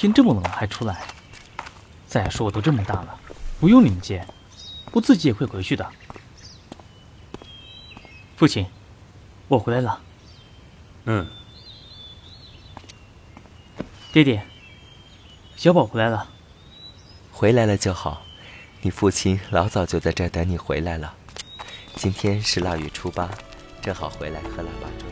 天这么冷了还出来。再说我都这么大了，不用你们接，我自己也会回去的。父亲，我回来了。嗯。爹爹，小宝回来了。回来了就好，你父亲老早就在这儿等你回来了。今天是腊月初八，正好回来喝腊八粥。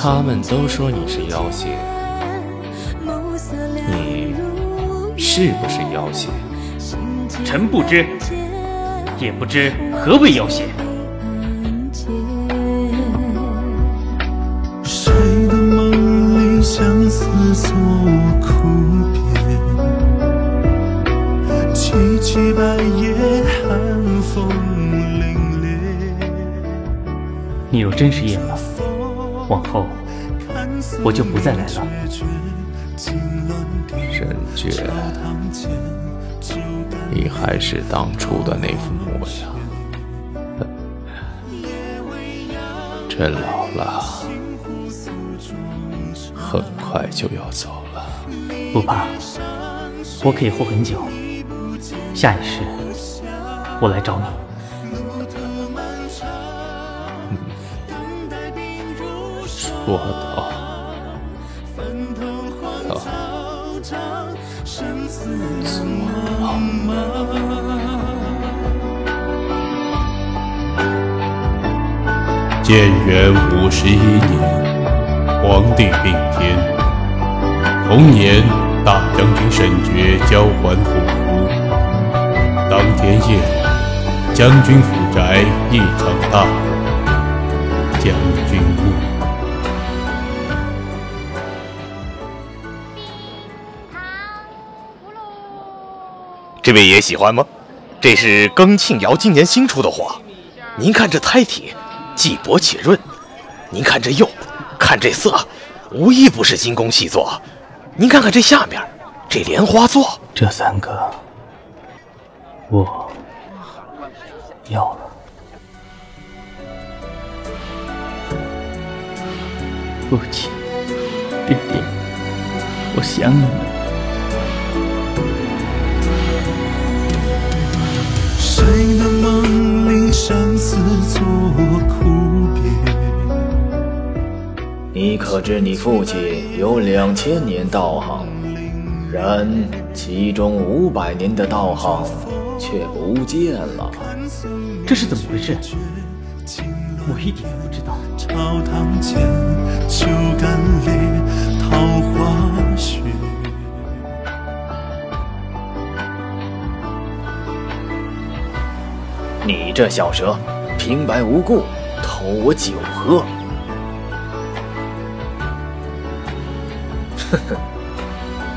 他们都说你是妖邪，你是不是妖邪？臣不知，也不知何为妖邪。谁的梦里相思作苦遍？凄凄白夜寒风凛冽。你若真是夜了，往后。我就不再来了。沈觉，你还是当初的那副模样。朕老了，很快就要走了。不怕，我可以活很久。下一世，我来找你。说道。建元五十一年，皇帝病天。同年，大将军沈觉交还虎符。当天夜，将军府宅一场大火，将军墓。这位爷喜欢吗？这是庚庆窑今年新出的货，您看这胎体。既薄且润，您看这釉，看这色，无一不是精工细作。您看看这下面，这莲花座，这三个我要了。父亲，爹爹，我想你们。你可知你父亲有两千年道行，然其中五百年的道行却不见了，这是怎么回事？我一点不知道。你这小蛇，平白无故偷我酒喝！呵呵，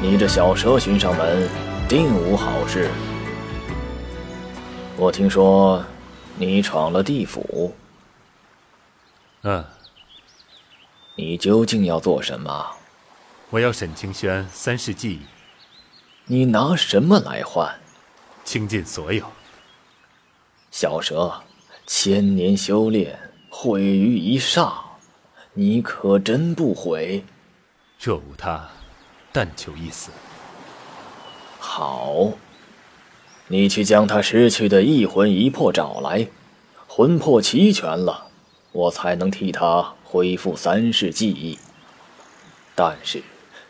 你这小蛇寻上门，定无好事。我听说你闯了地府。嗯。你究竟要做什么？我要沈清轩三世记忆。你拿什么来换？倾尽所有。小蛇，千年修炼毁于一霎，你可真不悔？若无他，但求一死。好，你去将他失去的一魂一魄找来，魂魄齐全了，我才能替他恢复三世记忆。但是，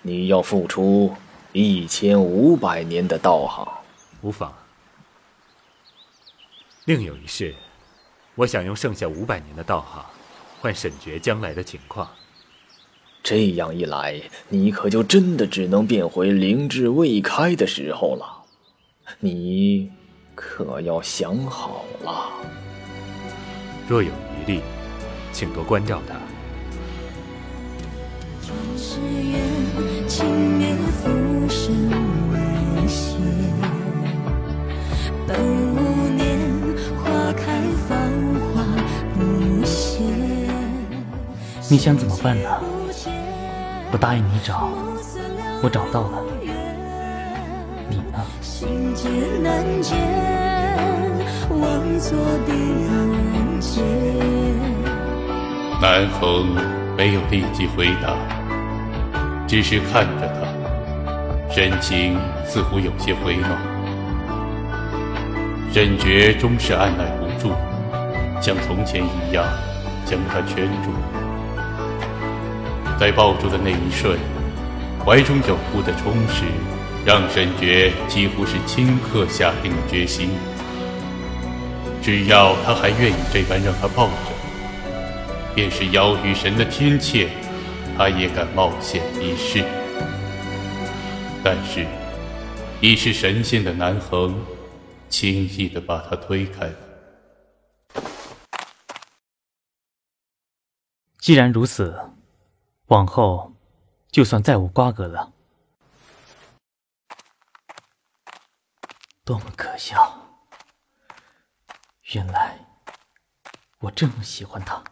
你要付出一千五百年的道行。无妨。另有一事，我想用剩下五百年的道行，换沈觉将来的情况。这样一来，你可就真的只能变回灵智未开的时候了。你可要想好了。若有余力，请多关照他。你想怎么办呢？我答应你找，我找到了。你呢？南风没有立即回答，只是看着他，神情似乎有些回暖。沈觉终是按耐不住，像从前一样将他圈住。在抱住的那一瞬，怀中有物的充实，让沈觉几乎是顷刻下定了决心：只要他还愿意这般让他抱着，便是妖与神的天堑，他也敢冒险一试。但是，已是神仙的南恒，轻易的把他推开了。既然如此。往后，就算再无瓜葛了。多么可笑！原来我这么喜欢他。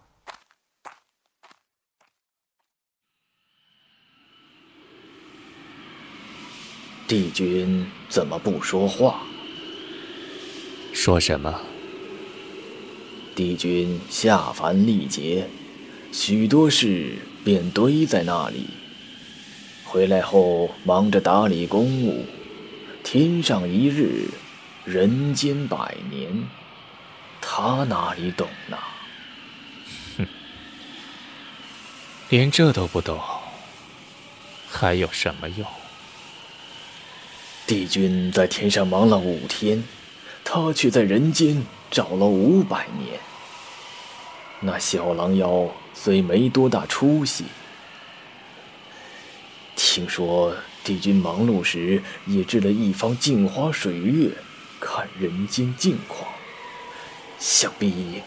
帝君怎么不说话？说什么？帝君下凡历劫，许多事。便堆在那里。回来后忙着打理公务，天上一日，人间百年，他哪里懂呢？哼，连这都不懂，还有什么用？帝君在天上忙了五天，他却在人间找了五百年。那小狼妖虽没多大出息，听说帝君忙碌时也置了一方镜花水月，看人间境况。想必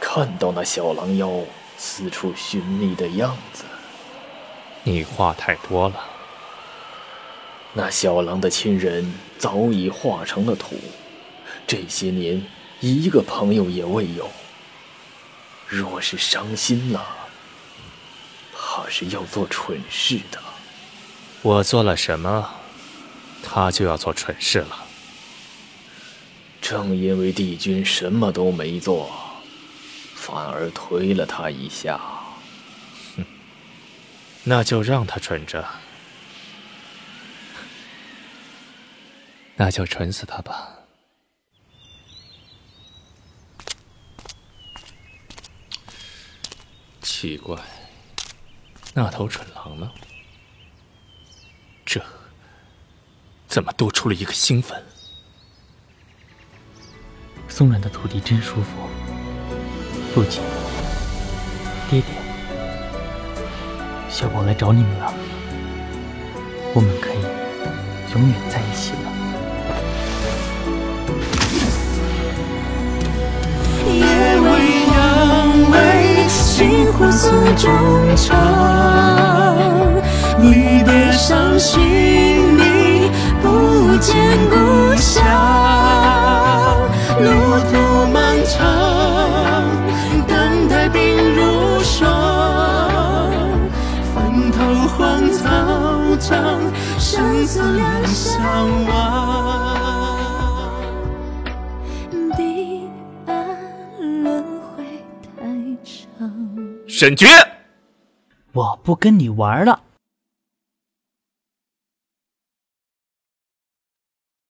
看到那小狼妖四处寻觅的样子。你话太多了。那小狼的亲人早已化成了土，这些年一个朋友也未有。若是伤心了，怕是要做蠢事的。我做了什么，他就要做蠢事了。正因为帝君什么都没做，反而推了他一下。哼，那就让他蠢着，那就蠢死他吧。奇怪，那头蠢狼呢？这怎么多出了一个新坟？松软的土地真舒服。父亲，爹爹，小宝来找你们了。我们可以永远在一起了。心互诉衷肠，离别伤心，你不见故沈绝，我不跟你玩了。